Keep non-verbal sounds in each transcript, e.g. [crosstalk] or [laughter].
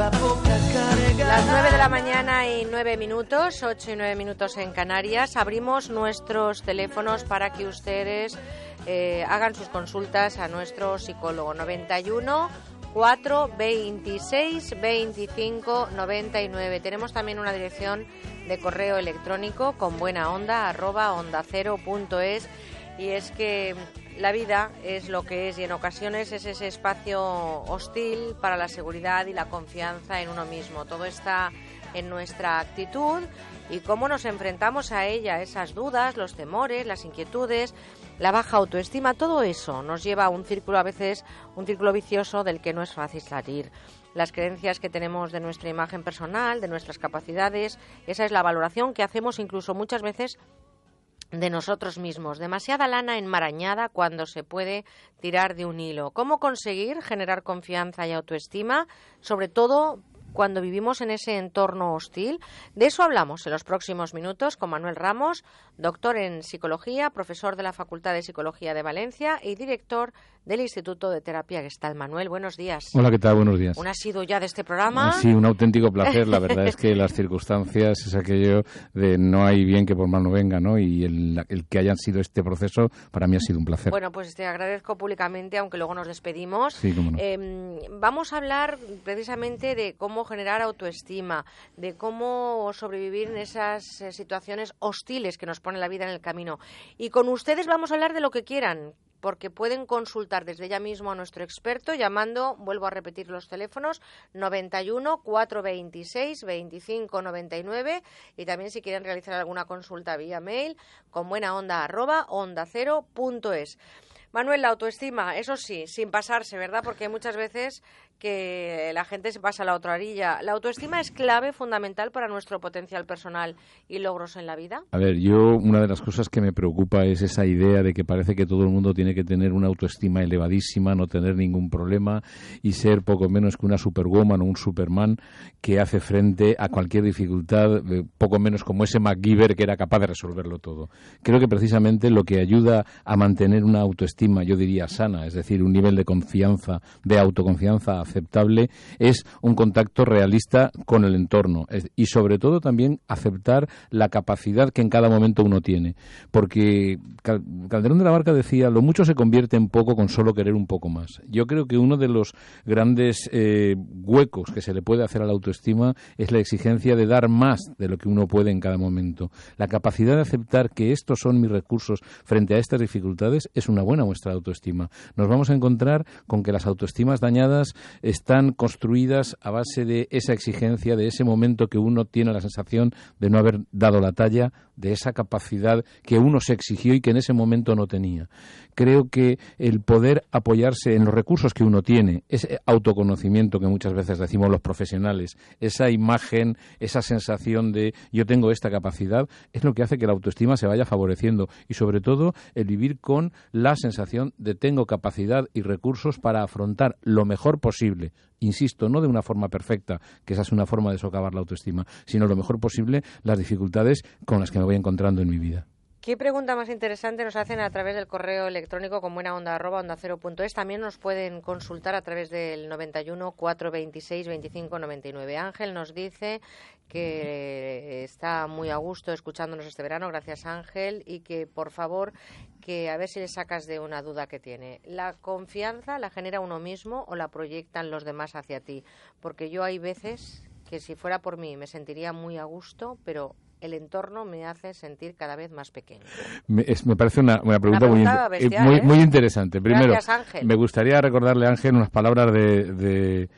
Las 9 de la mañana y 9 minutos, 8 y 9 minutos en Canarias. Abrimos nuestros teléfonos para que ustedes eh, hagan sus consultas a nuestro psicólogo. 91 4 26 25 99. Tenemos también una dirección de correo electrónico con buena onda arroba onda cero punto es y es que la vida es lo que es y en ocasiones es ese espacio hostil para la seguridad y la confianza en uno mismo. Todo está en nuestra actitud y cómo nos enfrentamos a ella, esas dudas, los temores, las inquietudes, la baja autoestima, todo eso nos lleva a un círculo a veces, un círculo vicioso del que no es fácil salir. Las creencias que tenemos de nuestra imagen personal, de nuestras capacidades, esa es la valoración que hacemos incluso muchas veces de nosotros mismos. Demasiada lana enmarañada cuando se puede tirar de un hilo. ¿Cómo conseguir generar confianza y autoestima? Sobre todo cuando vivimos en ese entorno hostil. De eso hablamos en los próximos minutos con Manuel Ramos, doctor en psicología, profesor de la Facultad de Psicología de Valencia y director del Instituto de Terapia Gestal. Manuel, buenos días. Hola, ¿qué tal? Buenos días. ¿Un sido ya de este programa? Sí, un auténtico placer. La [laughs] verdad es que las circunstancias es aquello de no hay bien que por mal no venga, ¿no? Y el, que hayan sido este proceso para mí ha sido un placer. Bueno, pues te agradezco públicamente, aunque luego nos despedimos. Sí, cómo no. Em, vamos a hablar precisamente de cómo generar autoestima, de cómo sobrevivir en esas eh, situaciones hostiles que nos pone la vida en el camino. Y con ustedes vamos a hablar de lo que quieran, porque pueden consultar desde ya mismo a nuestro experto llamando, vuelvo a repetir los teléfonos, 91 426 25 99 y también si quieren realizar alguna consulta vía mail con buena onda arroba onda cero punto es. Manuel, la autoestima, eso sí, sin pasarse, ¿verdad? Porque muchas veces que la gente se pasa a la otra orilla. ¿La autoestima es clave, fundamental para nuestro potencial personal y logros en la vida? A ver, yo una de las cosas que me preocupa es esa idea de que parece que todo el mundo tiene que tener una autoestima elevadísima, no tener ningún problema y ser poco menos que una superwoman o un superman que hace frente a cualquier dificultad, eh, poco menos como ese MacGyver que era capaz de resolverlo todo. Creo que precisamente lo que ayuda a mantener una autoestima, yo diría sana, es decir, un nivel de confianza, de autoconfianza aceptable es un contacto realista con el entorno y sobre todo también aceptar la capacidad que en cada momento uno tiene. Porque Calderón de la Barca decía, lo mucho se convierte en poco con solo querer un poco más. Yo creo que uno de los grandes eh, huecos que se le puede hacer a la autoestima es la exigencia de dar más de lo que uno puede en cada momento. La capacidad de aceptar que estos son mis recursos frente a estas dificultades es una buena muestra de autoestima. Nos vamos a encontrar con que las autoestimas dañadas están construidas a base de esa exigencia, de ese momento que uno tiene la sensación de no haber dado la talla, de esa capacidad que uno se exigió y que en ese momento no tenía. Creo que el poder apoyarse en los recursos que uno tiene, ese autoconocimiento que muchas veces decimos los profesionales, esa imagen, esa sensación de yo tengo esta capacidad, es lo que hace que la autoestima se vaya favoreciendo y sobre todo el vivir con la sensación de tengo capacidad y recursos para afrontar lo mejor posible insisto, no de una forma perfecta, que esa es una forma de socavar la autoestima, sino lo mejor posible las dificultades con las que me voy encontrando en mi vida. ¿Qué pregunta más interesante nos hacen a través del correo electrónico con buena onda arroba onda cero punto es? También nos pueden consultar a través del 91 426 25 99. Ángel nos dice que está muy a gusto escuchándonos este verano, gracias Ángel, y que por favor que a ver si le sacas de una duda que tiene. ¿La confianza la genera uno mismo o la proyectan los demás hacia ti? Porque yo hay veces que si fuera por mí me sentiría muy a gusto, pero el entorno me hace sentir cada vez más pequeño. Me, parece una, pregunta, muy, eh, muy, ¿eh? interesante. Primero, me gustaría recordarle a Ángel unas palabras de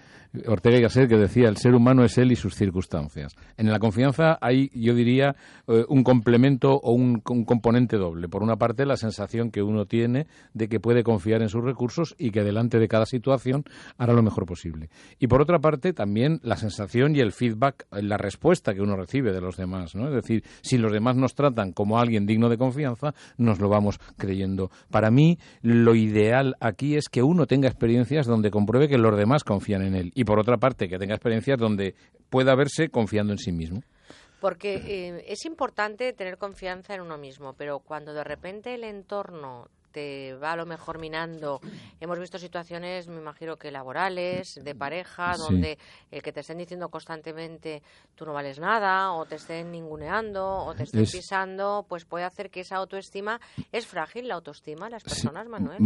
Ortega y Gasset que decía el ser humano es él y sus circunstancias. En la confianza hay, yo diría, eh, un complemento o un, componente doble. Por una parte, la sensación que uno tiene de que puede confiar en sus recursos y que delante de cada situación hará lo mejor posible. Y por otra parte, también la sensación y el feedback, la respuesta que uno recibe de los demás. ¿no? Es decir, si los demás nos tratan como alguien digno de confianza, nos lo vamos creyendo. Para mí, lo ideal aquí es que uno tenga experiencias donde compruebe que los demás confían en él por otra parte que tenga experiencias donde pueda verse confiando en sí mismo. Porque eh, es importante tener confianza en uno mismo, pero cuando de repente el entorno te va a lo mejor minando. Hemos visto situaciones, me imagino que laborales, de pareja, donde el que te estén diciendo constantemente tú no vales nada, o te estén ninguneando, o te estén pisando, pues puede hacer que esa autoestima es frágil, la autoestima las personas, Manuel.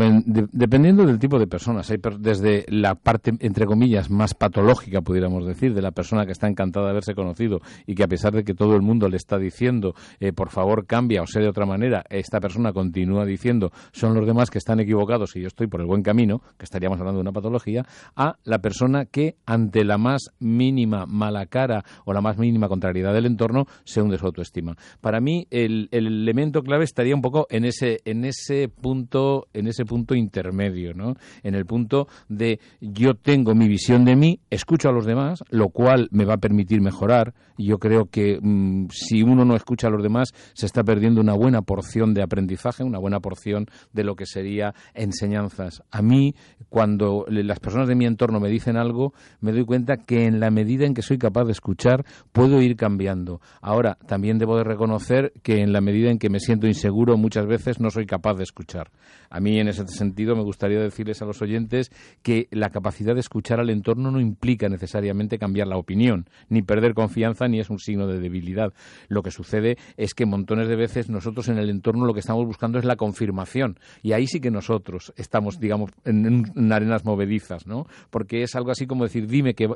dependiendo del tipo de personas, hay desde la parte, entre comillas, más patológica, pudiéramos decir, de la persona que está encantada de haberse conocido y que a pesar de que todo el mundo le está diciendo, eh, por favor cambia o sea de otra manera, esta persona continúa diciendo, son los demás que están equivocados y yo estoy por el buen camino, que estaríamos hablando de una patología, a la persona que ante la más mínima mala cara o la más mínima contrariedad del entorno se hunde su autoestima. Para mí el, el elemento clave estaría un poco en ese, en ese punto, en ese punto intermedio, ¿no? En el punto de yo tengo mi visión de mí, escucho a los demás, lo cual me va a permitir mejorar. Yo creo que mm, si uno no escucha a los demás, se está perdiendo una buena porción de aprendizaje, una buena porción de lo que sería enseñanzas. A mí, cuando las personas de mi entorno me dicen algo, me doy cuenta que en la medida en que soy capaz de escuchar, puedo ir cambiando. Ahora, también debo de reconocer que en la medida en que me siento inseguro, muchas veces no soy capaz de escuchar. A mí, en ese sentido, me gustaría decirles a los oyentes que la capacidad de escuchar al entorno no implica necesariamente cambiar la opinión, ni perder confianza, ni es un signo de debilidad. Lo que sucede es que montones de veces nosotros en el entorno lo que estamos buscando es la confirmación. Y ahí sí que nosotros estamos, digamos, en, arenas movedizas, ¿no? Porque es algo así como decir, dime que,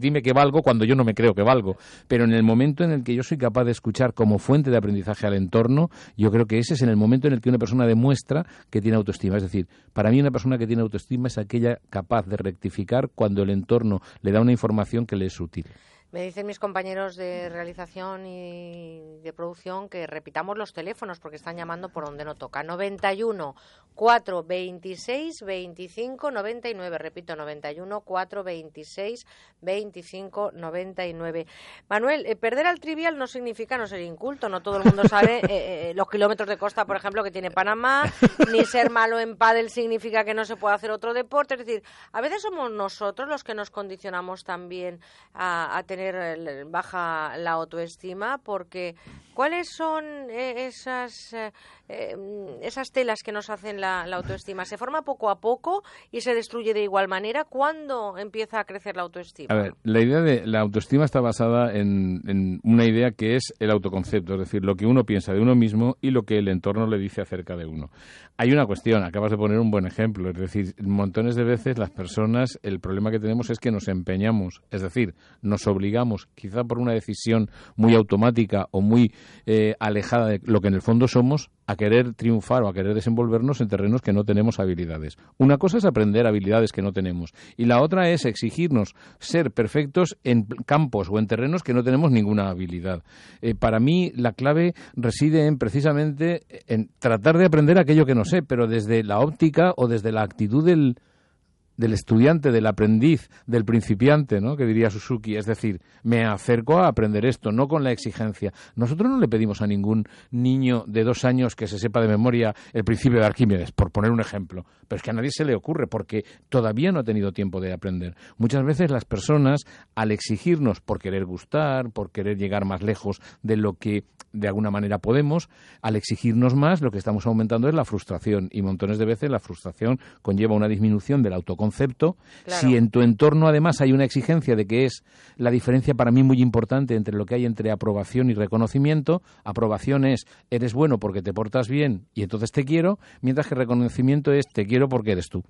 dime que valgo cuando yo no me creo que valgo. Pero en el momento en el que yo soy capaz de escuchar como fuente de aprendizaje al entorno, yo creo que ese es en el momento en el que una persona demuestra que tiene autoestima. Es decir, para mí una persona que tiene autoestima es aquella capaz de rectificar cuando el entorno le da una información que le es útil. Me dicen mis compañeros de realización y de producción que repitamos los teléfonos porque están llamando por donde no toca. 91 426 25 99. Repito, 91 426 25 99. Manuel, eh, perder al trivial no significa no ser inculto. No todo el mundo sabe eh, eh, los kilómetros de costa, por ejemplo, que tiene Panamá. Ni ser malo en pádel significa que no se puede hacer otro deporte. Es decir, a veces somos nosotros los que nos condicionamos también a, a tener baja la autoestima porque ¿cuáles son eh, esas eh, em, esas telas que nos hacen la, autoestima? ¿Se forma poco a poco y se destruye de igual manera? ¿Cuándo empieza a crecer la autoestima? A ver, la idea de la autoestima está basada en, en una idea que es el autoconcepto, es decir, lo que uno piensa de uno mismo y lo que el entorno le dice acerca de uno. Hay una cuestión, acabas de poner un buen ejemplo, es decir, montones de veces las personas, el problema que tenemos es que nos empeñamos, es decir, nos obligamos, quizá por una decisión muy automática o muy eh, alejada de lo que en el fondo somos, a querer triunfar o a querer desenvolvernos en terrenos que no tenemos habilidades. Una cosa es aprender habilidades que no tenemos y la otra es exigirnos ser perfectos en campos o en terrenos que no tenemos ninguna habilidad. Eh, para mí la clave reside en precisamente en tratar de aprender aquello que no sé, pero desde la óptica o desde la actitud del, del estudiante, del aprendiz, del principiante, ¿no? que diría Suzuki. Es decir, me acerco a aprender esto, no con la exigencia. Nosotros no le pedimos a ningún niño de dos años que se sepa de memoria el principio de Arquímedes, por poner un ejemplo. Pero es que a nadie se le ocurre porque todavía no ha tenido tiempo de aprender. Muchas veces las personas, al exigirnos por querer gustar, por querer llegar más lejos de lo que de alguna manera podemos, al exigirnos más, lo que estamos aumentando es la frustración. Y montones de veces la frustración conlleva una disminución del autocontrol concepto, si en tu entorno además hay una exigencia de que es la diferencia para mí muy importante entre lo que hay entre aprobación y reconocimiento, aprobación es eres bueno porque te portas bien y entonces te quiero, mientras que reconocimiento es te quiero porque eres tú.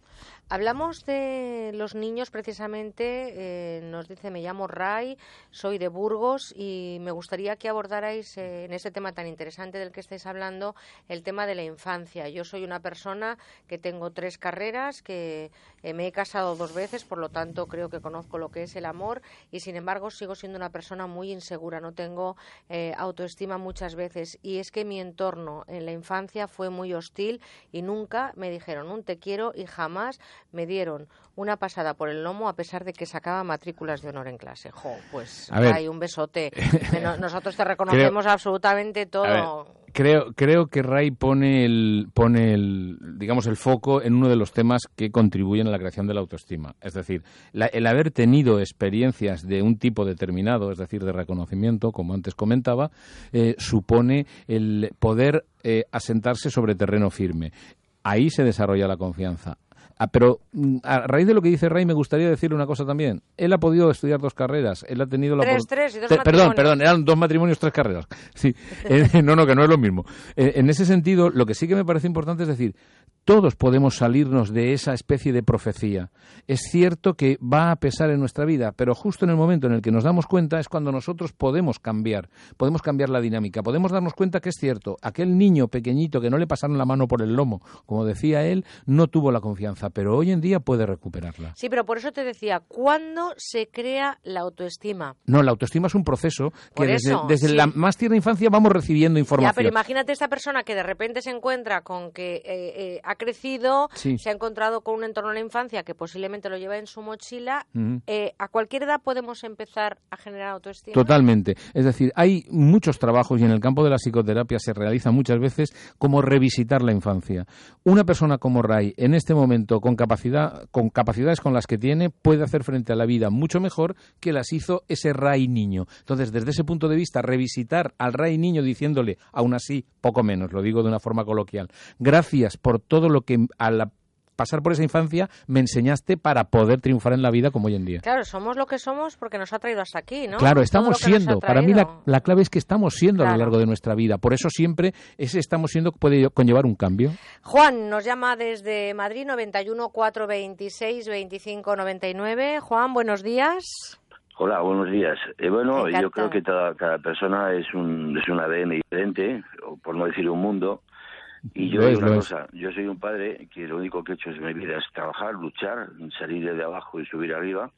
Hablamos de los niños precisamente, eh, nos dice me llamo Ray, soy de Burgos y me gustaría que abordarais eh, en este tema tan interesante del que estáis hablando el tema de la infancia. Yo soy una persona que tengo tres carreras, que eh, me he casado dos veces, por lo tanto creo que conozco lo que es el amor y sin embargo sigo siendo una persona muy insegura, no tengo autoestima muchas veces y es que mi entorno en la infancia fue muy hostil y nunca me dijeron un te quiero y jamás me dieron una pasada por el lomo a pesar de que sacaba matrículas de honor en clase. Jo, pues hay un besote. [laughs] Nosotros te reconocemos absolutamente todo. Creo, creo que Ray pone el, pone el, digamos, el foco en uno de los temas que contribuyen a la creación de la autoestima. Es decir, el haber tenido experiencias de un tipo determinado, es decir, de reconocimiento, como antes comentaba, eh, supone el poder eh, asentarse sobre terreno firme ahí se desarrolla la confianza. Ah, pero mm, a raíz de lo que dice Ray, me gustaría decirle una cosa también. Él ha podido estudiar dos carreras. Él ha tenido la tres, tres y dos Perdón, perdón, eran dos matrimonios, tres carreras. Sí, [laughs] eh, no, no, que no es lo mismo. Eh, en ese sentido, lo que sí que me parece importante es decir, todos podemos salirnos de esa especie de profecía. Es cierto que va a pesar en nuestra vida, pero justo en el momento en el que nos damos cuenta es cuando nosotros podemos cambiar, podemos cambiar la dinámica, podemos darnos cuenta que es cierto, aquel niño pequeñito que no le pasaron la mano por el lomo, como decía él, no tuvo la confianza, pero hoy en día puede recuperarla. Sí, pero por eso te decía, ¿cuándo se crea la autoestima? No, la autoestima es un proceso que desde, la más tierna infancia vamos recibiendo información. Ya, pero imagínate esta persona que de repente se encuentra con que eh, eh, ha crecido, se ha encontrado con un entorno en la infancia que posiblemente lo lleva en su mochila, eh, ¿a cualquier edad podemos empezar a generar autoestima? Totalmente. Es decir, hay muchos trabajos y en el campo de la psicoterapia se realiza muchas veces como revisitar la infancia. Una persona como Ray, en este momento, con, capacidad, con capacidades con las que tiene, puede hacer frente a la vida mucho mejor que las hizo ese Ray niño. Entonces, desde ese punto de vista, revisitar al Ray niño diciéndole, aún así, poco menos, lo digo de una forma coloquial, gracias por todo lo que al pasar por esa infancia me enseñaste para poder triunfar en la vida como hoy en día. Claro, somos lo que somos porque nos ha traído hasta aquí, ¿no? Claro, estamos siendo. Para mí la, clave es que estamos siendo a lo largo de nuestra vida. Por eso siempre ese estamos siendo puede conllevar un cambio. Juan nos llama desde Madrid 91 426 25 99. Juan, buenos días. Hola, buenos días. Eh, bueno, yo creo que cada, cada persona es un, es un ADN diferente, o por no decir un mundo, y yo digo una cosa, yo soy un padre que lo único que he hecho en mi vida es trabajar, luchar, salir de abajo y subir arriba.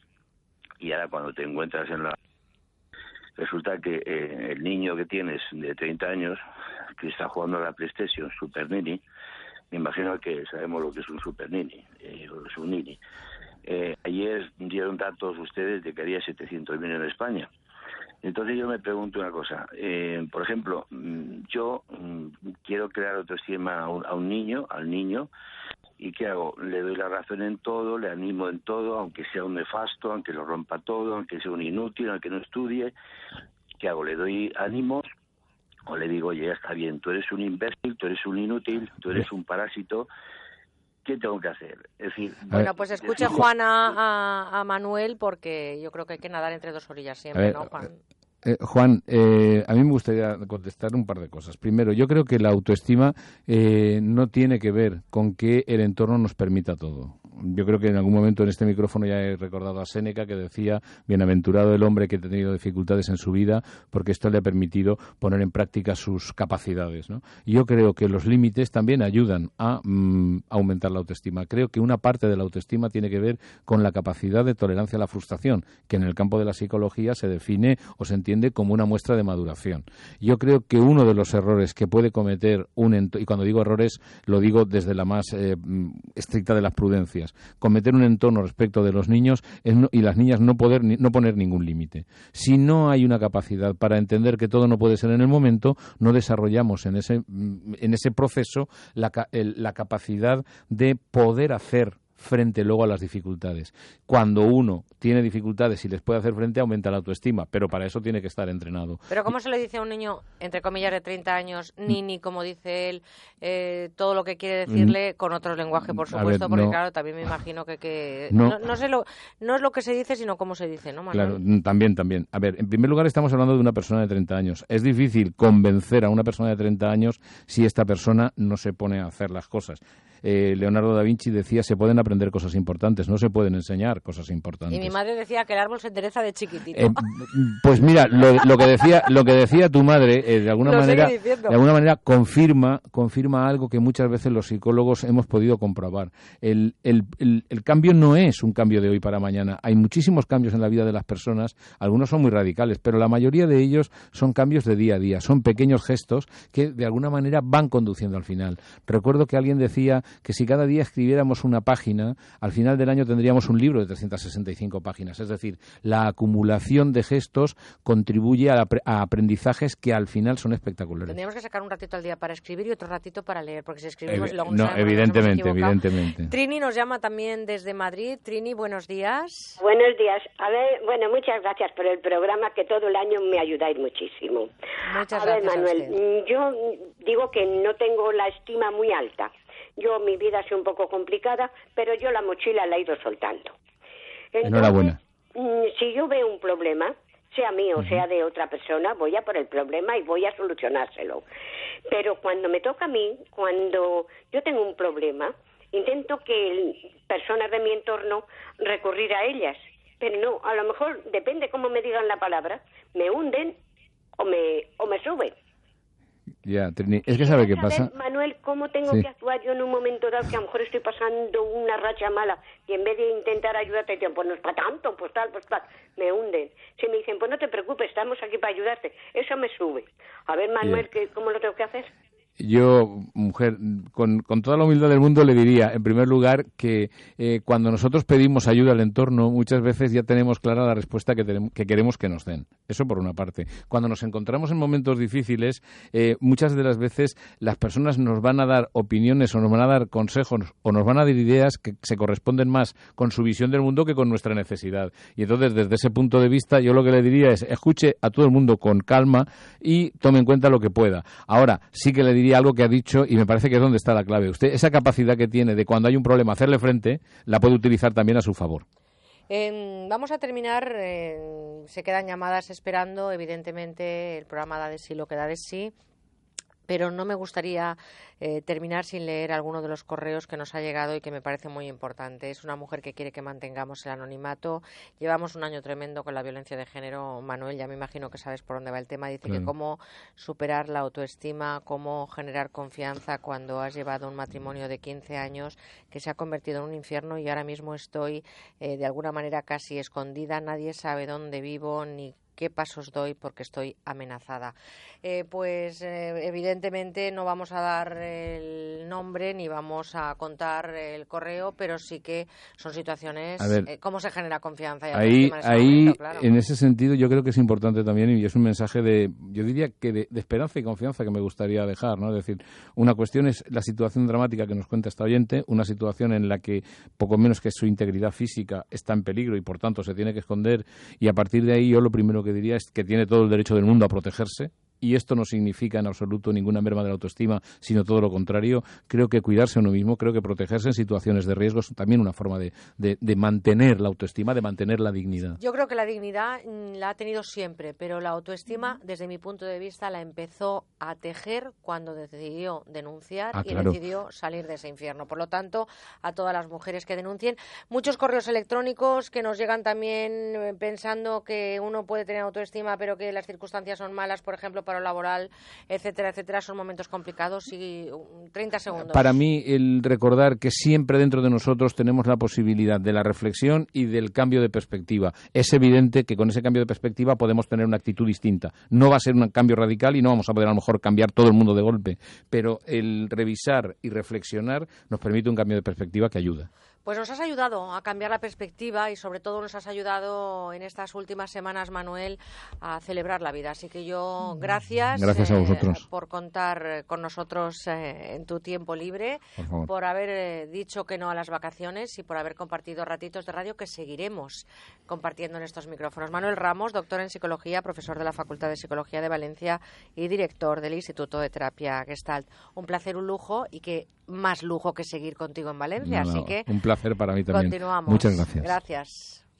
Y ahora cuando te encuentras en la... Resulta que eh, el niño que tienes de 30 años, que está jugando a la PlayStation Super Nini, me imagino que sabemos lo que es un Super Nini, eh, o es un Nini. Eh, ayer dieron datos ustedes de que había 700.000 en España. Entonces yo me pregunto una cosa. Eh, por ejemplo, mm, yo mm, quiero crear autoestima a un, a un niño, al niño, ¿y qué hago? Le doy la razón en todo, le animo en todo, aunque sea un nefasto, aunque lo rompa todo, aunque sea un inútil, aunque no estudie. ¿Qué hago? ¿Le doy ánimos? O le digo, oye, ya está bien, tú eres un imbécil, tú eres un inútil, tú eres un parásito, ¿qué tengo que hacer? Es decir, bueno, pues escuche Juan a, Manuel porque yo creo que hay que nadar entre dos orillas siempre, ¿no, Juan? Eh, Juan, eh, a mí me gustaría contestar un par de cosas. Primero, yo creo que la autoestima eh, no tiene que ver con que el entorno nos permita todo yo creo que en algún momento en este micrófono ya he recordado a Séneca que decía, bienaventurado el hombre que ha tenido dificultades en su vida porque esto le ha permitido poner en práctica sus capacidades. ¿no? Y yo creo que los límites también ayudan a mm, aumentar la autoestima. Creo que una parte de la autoestima tiene que ver con la capacidad de tolerancia a la frustración, que en el campo de la psicología se define o se entiende como una muestra de maduración. Yo creo que uno de los errores que puede cometer un y cuando digo errores lo digo desde la más eh, mm, estricta de las prudencias, cometer un entorno respecto de los niños y las niñas no poder no poner ningún límite. Si no hay una capacidad para entender que todo no puede ser en el momento, no desarrollamos en ese en ese proceso la capacidad de poder hacer frente luego a las dificultades. Cuando uno tiene dificultades y les puede hacer frente, aumenta la autoestima, pero para eso tiene que estar entrenado. Pero ¿cómo se le dice a un niño, entre comillas, de 30 años, ni ni como dice él, eh, todo lo que quiere decirle mm. con otro lenguaje, por supuesto, porque claro, también me imagino que... [sighs] no, no, sé lo, no es lo que se dice, sino cómo se dice, ¿no, Claro, mm, también, también. A ver, en primer lugar estamos hablando de una persona de 30 años. Es difícil convencer a una persona de 30 años si esta persona no se pone a hacer las cosas. Eh, Leonardo da Vinci decía se pueden aprender cosas importantes, no se pueden enseñar cosas importantes. Y mi madre decía que el árbol se endereza de chiquitito. Eh, pues mira, lo, que decía lo que decía tu madre eh, de alguna manera de alguna manera confirma confirma algo que muchas veces los psicólogos hemos podido comprobar. El, el, el, cambio no es un cambio de hoy para mañana. Hay muchísimos cambios en la vida de las personas, algunos son muy radicales, pero la mayoría de ellos son cambios de día a día, son pequeños gestos que de alguna manera van conduciendo al final. Recuerdo que alguien decía que si cada día escribiéramos una página, al final del año tendríamos un libro de 365 páginas. Es decir, la acumulación de gestos contribuye a, aprendizajes que al final son espectaculares. Tendríamos que sacar un ratito al día para escribir y otro ratito para leer, porque si escribimos luego No, evidentemente, evidentemente. Trini nos llama también desde Madrid. Trini, buenos días. Buenos días. A ver, bueno, muchas gracias por el programa que todo el año me ayudáis muchísimo. Muchas a ver, Manuel, yo digo que no tengo la estima muy alta Yo, mi vida ha sido un poco complicada, pero yo la mochila la he ido soltando. Enhorabuena. Mm, si yo veo un problema, sea mío, o sea de otra persona, voy a por el problema y voy a solucionárselo. Pero cuando me toca a mí, cuando yo tengo un problema, intento que personas de mi entorno recurrir a ellas. Pero no, a lo mejor depende cómo me digan la palabra, me hunden o me, o me suben. Ya, es que sabe qué pasa. Manuel, ¿cómo tengo que actuar yo en un momento dado que a lo mejor estoy pasando una racha mala y en vez de intentar ayudarte, dicen, pues no es para tanto, pues tal, pues tal, me hunden. Si me dicen, pues no te preocupes, estamos aquí para ayudarte, eso me sube. A ver, Manuel, ¿cómo lo tengo que hacer? Yo, mujer, con, toda la humildad del mundo le diría, en primer lugar, que eh, cuando nosotros pedimos ayuda al entorno, muchas veces ya tenemos clara la respuesta que, que, queremos que nos den. Eso por una parte. Cuando nos encontramos en momentos difíciles, eh, muchas de las veces las personas nos van a dar opiniones o nos van a dar consejos o nos van a dar ideas que se corresponden más con su visión del mundo que con nuestra necesidad. Y entonces, desde ese punto de vista, yo lo que le diría es, escuche a todo el mundo con calma y tome en cuenta lo que pueda. Ahora, sí que le diría algo que ha dicho y me parece que es donde está la clave. Usted, esa capacidad que tiene de cuando hay un problema hacerle frente, la puede utilizar también a su favor. vamos a terminar. se quedan llamadas esperando. Evidentemente, el programa da de sí lo que da de sí pero no me gustaría eh, terminar sin leer alguno de los correos que nos ha llegado y que me parece muy importante. Es una mujer que quiere que mantengamos el anonimato. Llevamos un año tremendo con la violencia de género. Manuel, ya me imagino que sabes por dónde va el tema. Dice que cómo superar la autoestima, cómo generar confianza cuando has llevado un matrimonio de 15 años que se ha convertido en un infierno y ahora mismo estoy eh, de alguna manera casi escondida. Nadie sabe dónde vivo ni qué pasos doy porque estoy amenazada. Eh, pues eh, evidentemente no vamos a dar el nombre ni vamos a contar el correo, pero sí que son situaciones. Eh, ¿Cómo se genera confianza? ahí, ahí en ese sentido, yo creo que es importante también y es un mensaje de, yo diría que de, esperanza y confianza que me gustaría dejar, ¿no? Es decir, una cuestión es la situación dramática que nos cuenta esta oyente, una situación en la que poco menos que su integridad física está en peligro y por tanto se tiene que esconder y a partir de ahí yo lo primero que diría es que tiene todo el derecho del mundo a protegerse y esto no significa en absoluto ninguna merma de la autoestima, sino todo lo contrario. Creo que cuidarse a uno mismo, creo que protegerse en situaciones de riesgo es también una forma de, de, mantener la autoestima, de mantener la dignidad. Yo creo que la dignidad mm, la ha tenido siempre, pero la autoestima, desde mi punto de vista, la empezó a tejer cuando decidió denunciar ah, y decidió salir de ese infierno. Por lo tanto, a todas las mujeres que denuncien, muchos correos electrónicos que nos llegan también eh, pensando que uno puede tener autoestima, pero que las circunstancias son malas, por ejemplo, laboral, etcétera, etcétera, son momentos complicados y 30 segundos. Para mí, el recordar que siempre dentro de nosotros tenemos la posibilidad de la reflexión y del cambio de perspectiva. Es evidente que con ese cambio de perspectiva podemos tener una actitud distinta. No va a ser un cambio radical y no vamos a poder a lo mejor cambiar todo el mundo de golpe, pero el revisar y reflexionar nos permite un cambio de perspectiva que ayuda. Pues nos has ayudado a cambiar la perspectiva y sobre todo nos has ayudado en estas últimas semanas, Manuel, a celebrar la vida. Así que yo, gracias, gracias a vosotros. Eh, por contar con nosotros eh, en tu tiempo libre, por, haber eh, dicho que no a las vacaciones y por haber compartido ratitos de radio que seguiremos compartiendo en estos micrófonos. Manuel Ramos, doctor en psicología, profesor de la Facultad de Psicología de Valencia y director del Instituto de Terapia Gestalt. Un placer, un lujo y que más lujo que seguir contigo en Valencia. así que un placer para mí también. Continuamos. Muchas gracias. Gracias.